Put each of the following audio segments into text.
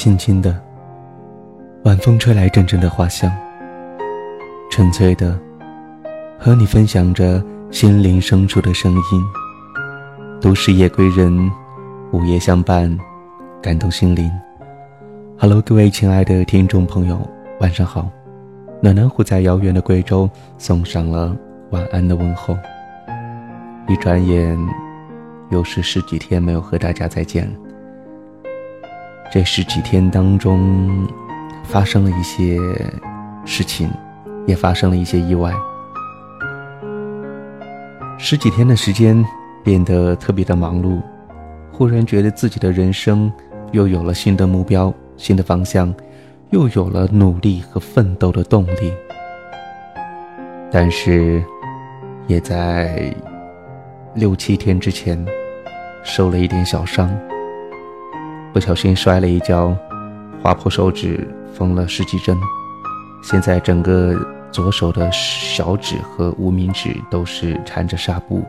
轻轻的，晚风吹来阵阵的花香。纯粹的，和你分享着心灵深处的声音。都市夜归人，午夜相伴，感动心灵。Hello，各位亲爱的听众朋友，晚上好。暖暖虎在遥远的贵州送上了晚安的问候。一转眼，又是十几天没有和大家再见了。这十几天当中，发生了一些事情，也发生了一些意外。十几天的时间变得特别的忙碌，忽然觉得自己的人生又有了新的目标、新的方向，又有了努力和奋斗的动力。但是，也在六七天之前受了一点小伤。不小心摔了一跤，划破手指，缝了十几针。现在整个左手的小指和无名指都是缠着纱布，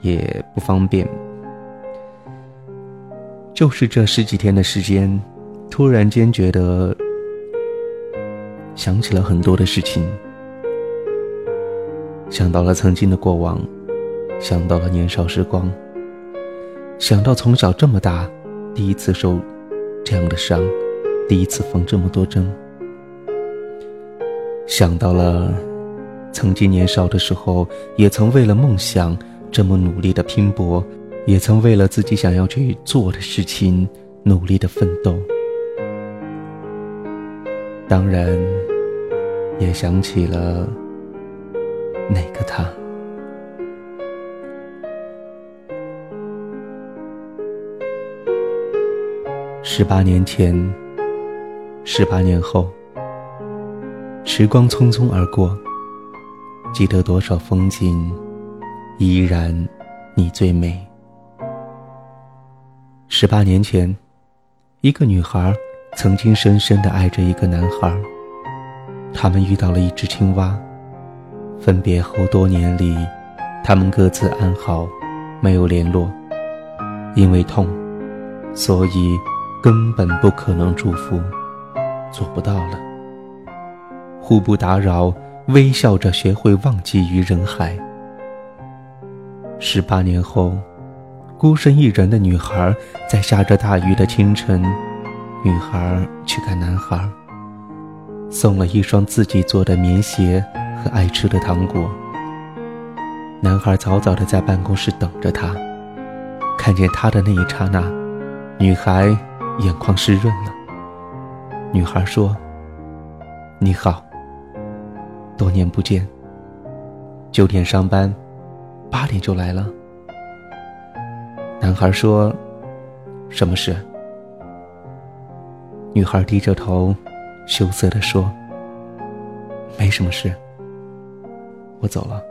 也不方便。就是这十几天的时间，突然间觉得想起了很多的事情，想到了曾经的过往，想到了年少时光，想到从小这么大。第一次受这样的伤，第一次缝这么多针，想到了曾经年少的时候，也曾为了梦想这么努力的拼搏，也曾为了自己想要去做的事情努力的奋斗。当然，也想起了那个他。十八年前，十八年后，时光匆匆而过，记得多少风景，依然你最美。十八年前，一个女孩曾经深深的爱着一个男孩，他们遇到了一只青蛙，分别后多年里，他们各自安好，没有联络，因为痛，所以。根本不可能祝福，做不到了。互不打扰，微笑着学会忘记于人海。十八年后，孤身一人的女孩在下着大雨的清晨，女孩去看男孩，送了一双自己做的棉鞋和爱吃的糖果。男孩早早的在办公室等着她，看见她的那一刹那，女孩。眼眶湿润了。女孩说：“你好，多年不见。九点上班，八点就来了。”男孩说：“什么事？”女孩低着头，羞涩的说：“没什么事，我走了。”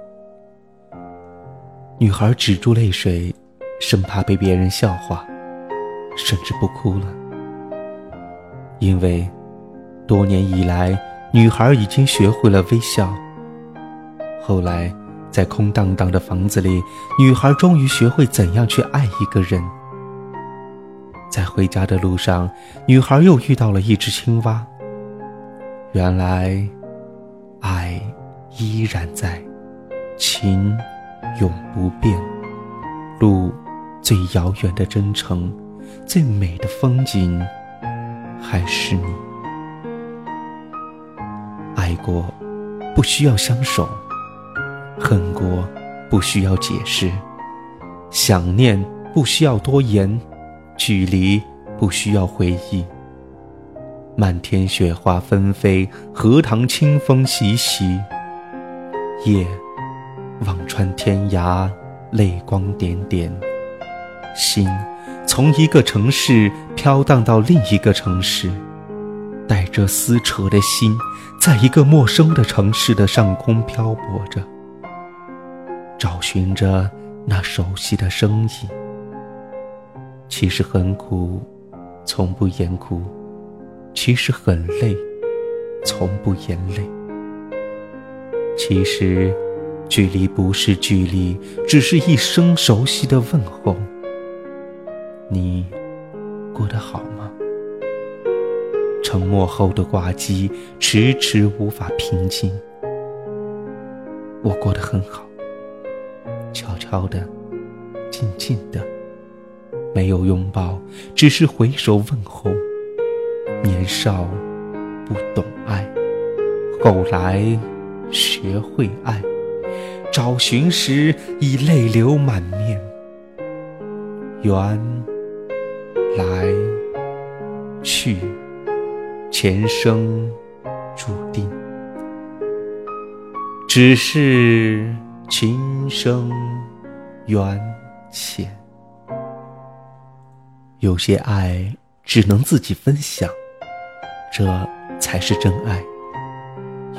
女孩止住泪水，生怕被别人笑话。甚至不哭了，因为多年以来，女孩已经学会了微笑。后来，在空荡荡的房子里，女孩终于学会怎样去爱一个人。在回家的路上，女孩又遇到了一只青蛙。原来，爱依然在，情永不变，路最遥远的真诚。最美的风景，还是你。爱过，不需要相守；恨过，不需要解释；想念，不需要多言；距离，不需要回忆。漫天雪花纷飞，荷塘清风习习。夜，望穿天涯，泪光点点。心。从一个城市飘荡到另一个城市，带着撕扯的心，在一个陌生的城市的上空漂泊着，找寻着那熟悉的声音。其实很苦，从不言苦；其实很累，从不言累。其实，距离不是距离，只是一声熟悉的问候。你过得好吗？沉默后的挂机，迟迟无法平静。我过得很好，悄悄的，静静的，没有拥抱，只是回首问候。年少不懂爱，后来学会爱，找寻时已泪流满面。缘来去。前生注定，只是情深缘浅。有些爱只能自己分享，这才是真爱。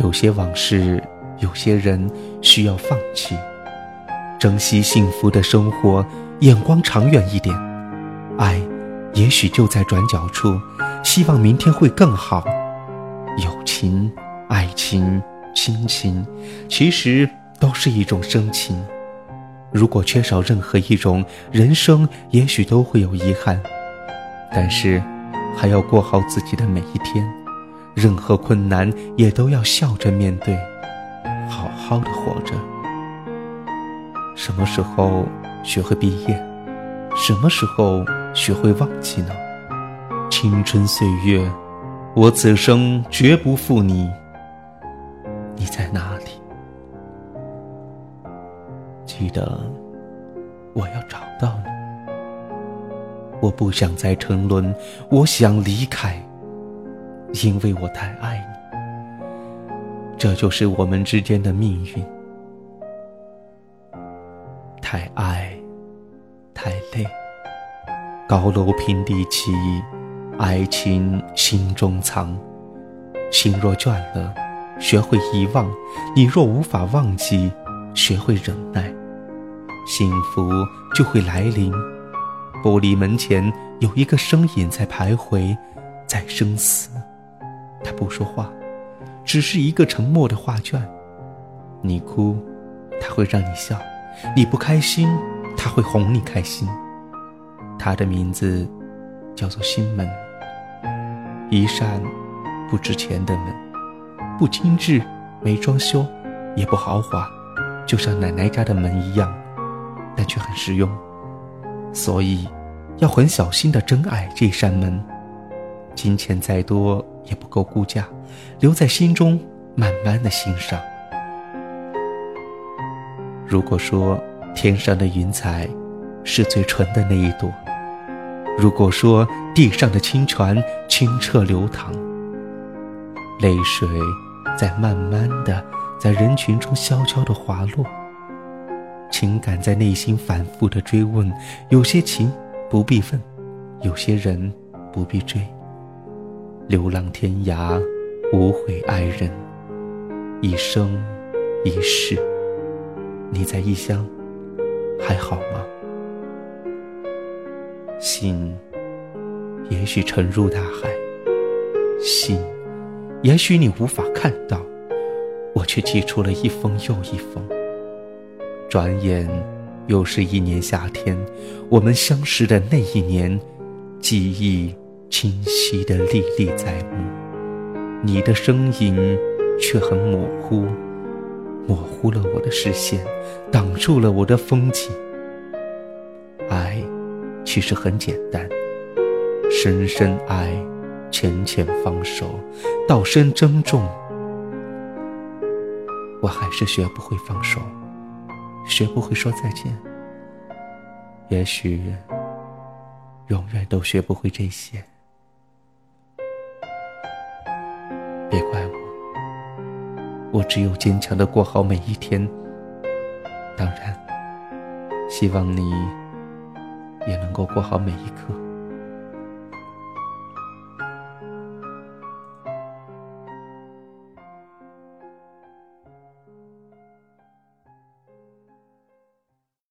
有些往事，有些人需要放弃。珍惜幸福的生活，眼光长远一点，爱。也许就在转角处。希望明天会更好。友情、爱情、亲情，其实都是一种深情。如果缺少任何一种，人生也许都会有遗憾。但是，还要过好自己的每一天。任何困难也都要笑着面对，好好的活着。什么时候学会毕业？什么时候学会忘记呢？青春岁月，我此生绝不负你。你在哪里？记得，我要找到你。我不想再沉沦，我想离开，因为我太爱你。这就是我们之间的命运。太爱，太累。高楼平地起。爱情心中藏，心若倦了，学会遗忘；你若无法忘记，学会忍耐，幸福就会来临。玻璃门前有一个身影在徘徊，在生死。他不说话，只是一个沉默的画卷。你哭，他会让你笑；你不开心，他会哄你开心。他的名字叫做心门。一扇不值钱的门，不精致，没装修，也不豪华，就像奶奶家的门一样，但却很实用。所以，要很小心的珍爱这扇门。金钱再多也不够估价，留在心中慢慢的欣赏。如果说天上的云彩是最纯的那一朵。如果说地上的清泉清澈流淌，泪水在慢慢的在人群中悄悄的滑落，情感在内心反复的追问，有些情不必问，有些人不必追。流浪天涯，无悔爱人，一生一世。你在异乡，还好吗？心，也许沉入大海；心，也许你无法看到，我却寄出了一封又一封。转眼，又是一年夏天，我们相识的那一年，记忆清晰的历历在目，你的声音却很模糊，模糊了我的视线，挡住了我的风景。爱。其实很简单，深深爱，浅浅放手，道声珍重。我还是学不会放手，学不会说再见。也许，永远都学不会这些。别怪我，我只有坚强的过好每一天。当然，希望你。也能够过好每一刻。